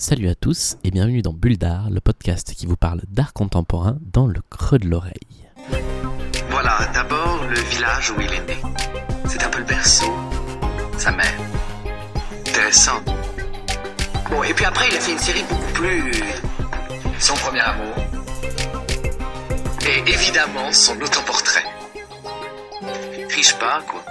Salut à tous et bienvenue dans Bulle d'Art, le podcast qui vous parle d'art contemporain dans le creux de l'oreille. Voilà, d'abord le village où il est né. C'est un peu le berceau, sa mère. Intéressant. Bon, et puis après, il a fait une série beaucoup plus. Son premier amour. Et évidemment, son autoportrait. Riche pas, quoi.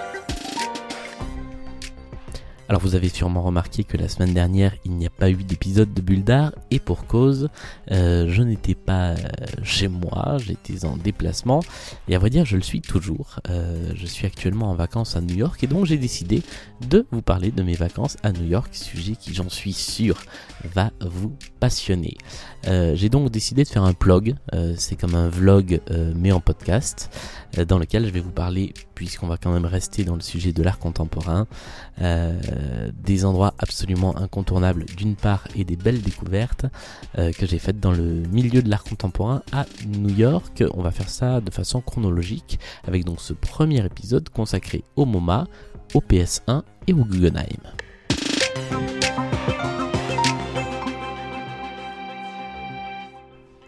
Alors vous avez sûrement remarqué que la semaine dernière il n'y a pas eu d'épisode de Bulle d'Art et pour cause, euh, je n'étais pas euh, chez moi, j'étais en déplacement et à vrai dire je le suis toujours. Euh, je suis actuellement en vacances à New York et donc j'ai décidé de vous parler de mes vacances à New York, sujet qui j'en suis sûr va vous passionner. j'ai donc décidé de faire un vlog, c'est comme un vlog mais en podcast dans lequel je vais vous parler puisqu'on va quand même rester dans le sujet de l'art contemporain euh, des endroits absolument incontournables d'une part et des belles découvertes euh, que j'ai faites dans le milieu de l'art contemporain à New York. On va faire ça de façon chronologique avec donc ce premier épisode consacré au MoMA, au PS1 et au Guggenheim.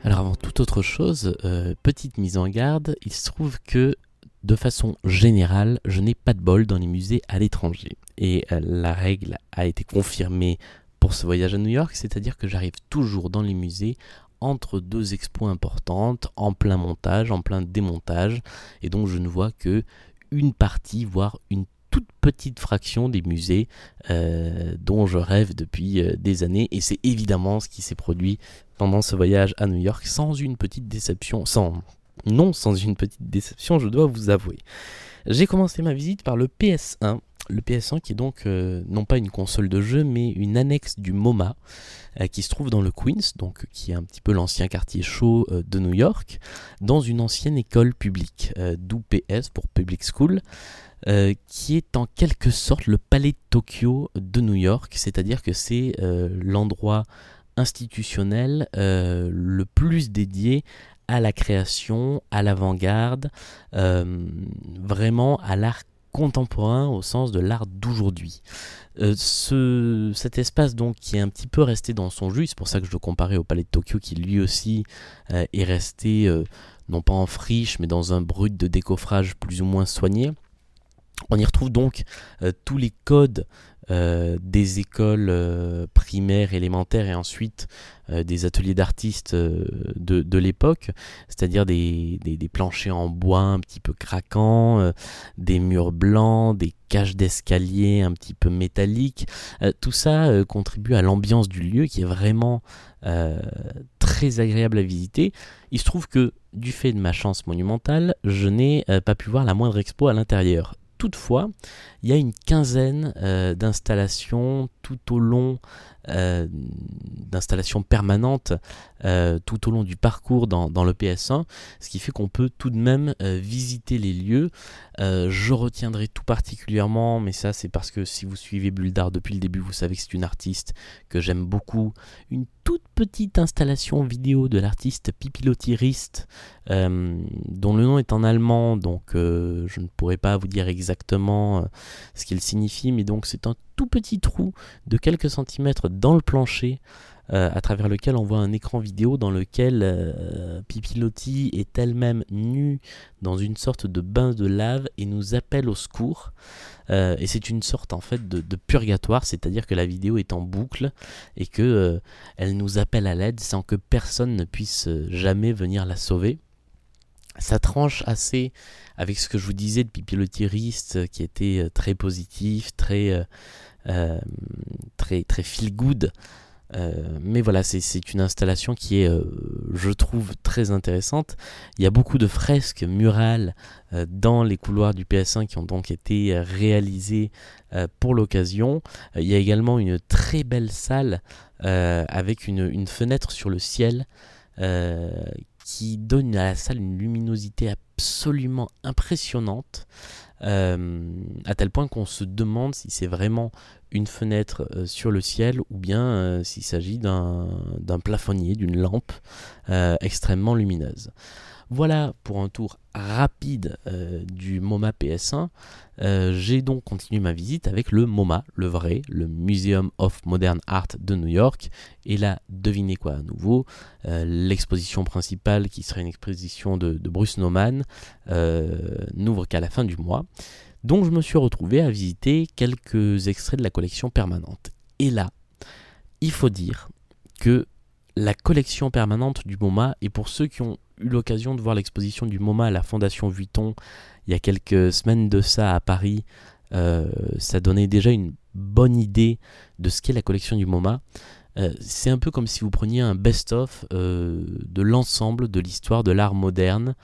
Alors avant toute autre chose, euh, petite mise en garde, il se trouve que de façon générale, je n'ai pas de bol dans les musées à l'étranger. Et euh, la règle a été confirmée pour ce voyage à New York, c'est-à-dire que j'arrive toujours dans les musées entre deux expos importantes, en plein montage, en plein démontage, et donc je ne vois que une partie, voire une toute petite fraction des musées euh, dont je rêve depuis euh, des années, et c'est évidemment ce qui s'est produit pendant ce voyage à New York, sans une petite déception, sans non sans une petite déception, je dois vous avouer. J'ai commencé ma visite par le PS1. Le PS1 qui est donc euh, non pas une console de jeu mais une annexe du MoMA euh, qui se trouve dans le Queens, donc qui est un petit peu l'ancien quartier chaud euh, de New York, dans une ancienne école publique, d'où PS pour Public School. qui est en quelque sorte le palais de Tokyo de New York, c'est-à-dire que c'est l'endroit institutionnel le plus dédié à la création, à l'avant-garde, euh, vraiment à l'art contemporain au sens de l'art d'aujourd'hui. Euh, ce, cet espace donc qui est un petit peu resté dans son jus, c'est pour ça que je le comparais au Palais de Tokyo qui lui aussi euh, est resté non pas en friche mais dans un brut de décoffrage plus ou moins soigné. On y retrouve donc tous les codes euh, des écoles euh, primaires, élémentaires et ensuite euh, des ateliers d'artistes de, l'époque, c'est-à-dire des, planchers en bois un petit peu craquants, des murs blancs, des cages d'escalier un petit peu métalliques. tout ça contribue à l'ambiance du lieu qui est vraiment très agréable à visiter. Il se trouve que du fait de ma chance monumentale, je n'ai pas pu voir la moindre expo à l'intérieur. Toutefois, il y a une quinzaine euh, d'installations tout au long euh, d'installations permanentes euh, tout au long du parcours dans, le PS1, ce qui fait qu'on peut tout de même visiter les lieux. je retiendrai tout particulièrement, mais ça c'est parce que si vous suivez Bulldar depuis le début, vous savez que c'est une artiste que j'aime beaucoup, une toute petite installation vidéo de l'artiste Pipilotirist, dont le nom est en allemand, donc je ne pourrais pas vous dire exactement ce qu'elle signifie, mais donc c'est un petit trou de quelques centimètres dans le plancher euh, à travers lequel on voit un écran vidéo dans lequel euh, Pipilotti est elle-même nue dans une sorte de bain de lave et nous appelle au secours. Euh, et c'est une sorte en fait de, purgatoire, c'est-à-dire que la vidéo est en boucle et que elle nous appelle à l'aide sans que personne ne puisse jamais venir la sauver ça tranche assez avec ce que je vous disais de Pipi le tiriste qui était euh, très positif, très, euh, euh, très, très feel good. mais voilà, c'est une installation qui est, je trouve, très intéressante. Il y a beaucoup de fresques murales dans les couloirs du PS1 qui ont donc été réalisées pour l'occasion. il y a également une très belle salle avec une, une, fenêtre sur le ciel qui donne à la salle une luminosité absolument impressionnante, euh, à tel point qu'on se demande si c'est vraiment une fenêtre euh, sur le ciel ou bien euh, s'il s'agit d'un plafonnier, d'une lampe extrêmement lumineuse. Voilà pour un tour rapide du MoMA PS1. J'ai donc continué ma visite avec le MoMA, le vrai, le Museum of Modern Art de New York. Et là, devinez quoi à nouveau L'exposition principale, qui serait une exposition de, de Bruce Nauman, n'ouvre qu'à la fin du mois. Donc je me suis retrouvé à visiter quelques extraits de la collection permanente. Et là, il faut dire que la collection permanente du MoMA, et pour ceux qui ont eu l'occasion de voir l'exposition du MoMA à la Fondation Vuitton il y a quelques semaines de ça à Paris, euh, ça donnait déjà une bonne idée de ce qu'est la collection du MoMA. Euh, c'est un peu comme si vous preniez un best-of euh, de l'ensemble de l'histoire de l'art moderne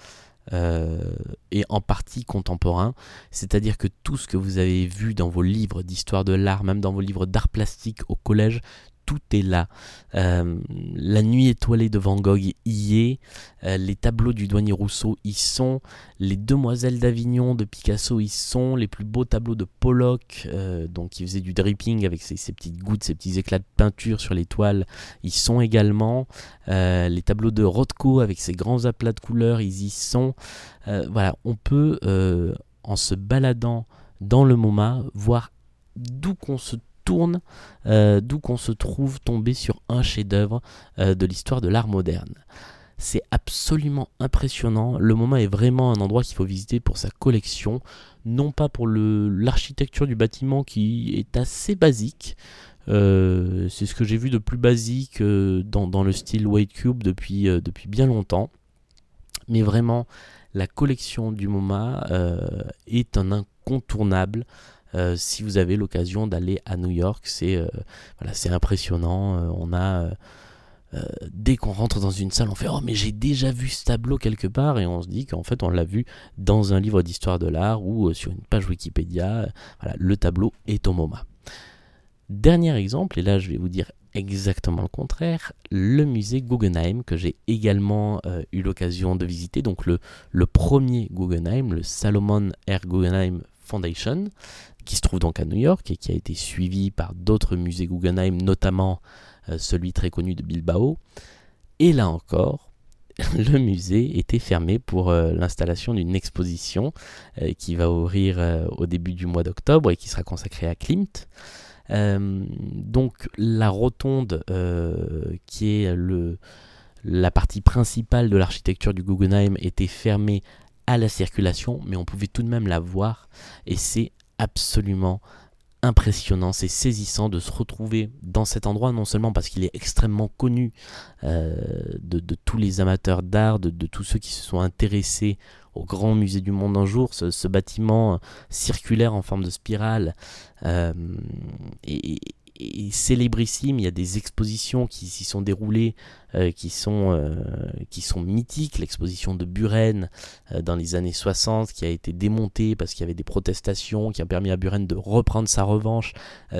et en partie contemporain. C'est-à-dire que tout ce que vous avez vu dans vos livres d'histoire de l'art, même dans vos livres d'art plastique au collège, tout est là. Euh, la nuit étoilée de Van Gogh y est, euh, les tableaux du douanier Rousseau y sont, les demoiselles d'Avignon de Picasso y sont, les plus beaux tableaux de Pollock, euh, donc qui faisait du dripping avec ses, petites gouttes, ses petits éclats de peinture sur les toiles, y sont également. les tableaux de Rothko avec ses grands aplats de couleurs, ils y sont. voilà, on peut, en se baladant dans le MoMA, voir d'où qu'on se tourne, euh, d'où qu'on se trouve tombé sur un chef-d'œuvre euh, de l'histoire de l'art moderne. C'est absolument impressionnant. Le MoMA est vraiment un endroit qu'il faut visiter pour sa collection, non pas pour l'architecture du bâtiment qui est assez basique. Euh, c'est ce que j'ai vu de plus basique dans, le style White Cube depuis, depuis bien longtemps. Mais vraiment, la collection du MoMA est un incontournable. Euh, si vous avez l'occasion d'aller à New York, c'est euh, voilà, impressionnant. Euh, on a dès qu'on rentre dans une salle, on fait oh mais j'ai déjà vu ce tableau quelque part et on se dit qu'en fait on l'a vu dans un livre d'histoire de l'art ou sur une page Wikipédia. Voilà, le tableau est au MoMA. Dernier exemple, et là je vais vous dire exactement le contraire, le musée Guggenheim que j'ai également eu l'occasion de visiter, donc le, le premier Guggenheim, le Salomon R. Guggenheim Foundation, qui se trouve donc à New York et qui a été suivi par d'autres musées Guggenheim, notamment euh, celui très connu de Bilbao. Et là encore, le musée était fermé pour euh, l'installation d'une exposition euh, qui va ouvrir au début du mois d'octobre et qui sera consacrée à Klimt. donc la rotonde qui est la partie principale de l'architecture du Guggenheim était fermée à la circulation, mais on pouvait tout de même la voir et c'est absolument impressionnant, c'est saisissant de se retrouver dans cet endroit, non seulement parce qu'il est extrêmement connu euh, de, tous les amateurs d'art, de, tous ceux qui se sont intéressés au grand musée du monde un jour, ce, bâtiment circulaire en forme de spirale, euh, et, et célébrissime. Il y a des expositions qui s'y sont déroulées, euh, qui, sont, euh, qui sont mythiques. L'exposition de Buren euh, dans les années 60 qui a été démontée parce qu'il y avait des protestations, qui a permis à Buren de reprendre sa revanche.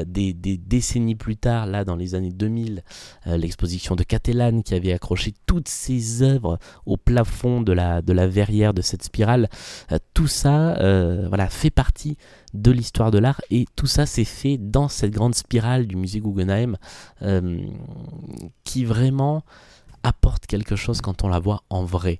Des, décennies plus tard, là dans les années 2000, l'exposition de Catalan qui avait accroché toutes ses œuvres au plafond de la, de la verrière de cette spirale. tout ça voilà, fait partie de l'histoire de l'art et tout ça s'est fait dans cette grande spirale du musée Guggenheim qui vraiment apporte quelque chose quand on la voit en vrai.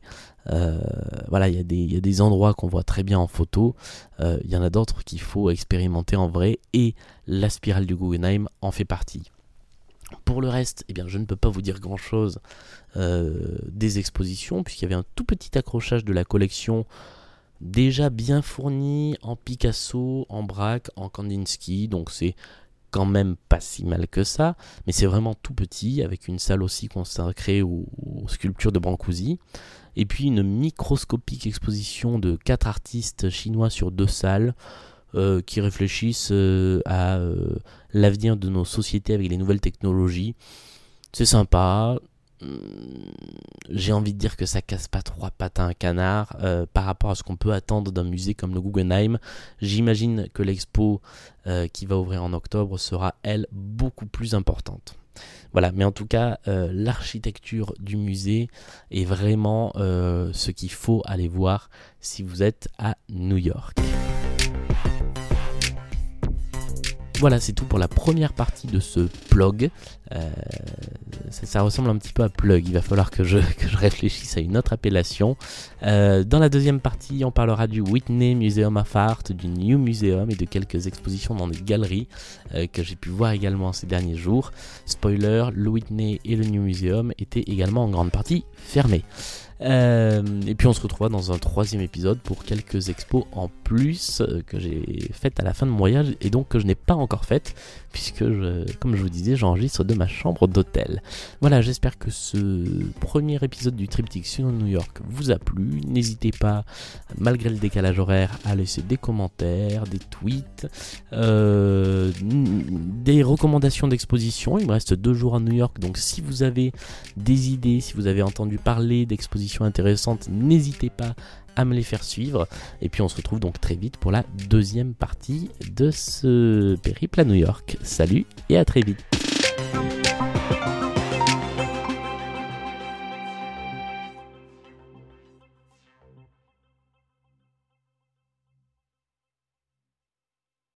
Euh, voilà, il y, a des endroits qu'on voit très bien en photo, euh, il y en a d'autres qu'il faut expérimenter en vrai et la spirale du Guggenheim en fait partie. Pour le reste, eh bien, je ne peux pas vous dire grand-chose des expositions, puisqu'il y avait un tout petit accrochage de la collection déjà bien fourni en Picasso, en Braque, en Kandinsky, donc c'est quand même pas si mal que ça, mais c'est vraiment tout petit, avec une salle aussi consacrée aux, sculptures de Brancusi, et puis une microscopique exposition de quatre artistes chinois sur deux salles, euh, qui réfléchissent euh, à euh, l'avenir de nos sociétés avec les nouvelles technologies. C'est sympa, j'ai envie de dire que ça casse pas trois pattes à un canard euh, par rapport à ce qu'on peut attendre d'un musée comme le Guggenheim. J'imagine que l'expo euh, qui va ouvrir en octobre sera, elle, beaucoup plus importante. Voilà, mais en tout cas, euh, l'architecture du musée est vraiment ce qu'il faut aller voir si vous êtes à New York. Voilà, c'est tout pour la première partie de ce blog. ça, ressemble un petit peu à Plug. Il va falloir que je, que je réfléchisse à une autre appellation. Euh, dans la deuxième partie, on parlera du Whitney Museum of Art, du New Museum et de quelques expositions dans des galeries euh, que j'ai pu voir également ces derniers jours. Spoiler, le Whitney et le New Museum étaient également en grande partie fermés. Euh, et puis on se retrouvera dans un troisième épisode pour quelques expos en plus euh, que j'ai faites à la fin de mon voyage et donc que je n'ai pas encore faites puisque, je, comme je vous disais, j'enregistre de ma chambre d'hôtel. Voilà, j'espère que ce premier épisode du triptyque sur New York vous a plu. N'hésitez pas, malgré le décalage horaire, à laisser des commentaires, des tweets, euh, des recommandations d'exposition. Il me reste deux jours à New York, donc si vous avez des idées, si vous avez entendu parler d'expositions intéressantes, n'hésitez pas à me les faire suivre. Et puis on se retrouve donc très vite pour la deuxième partie de ce périple à New York. Salut et à très vite.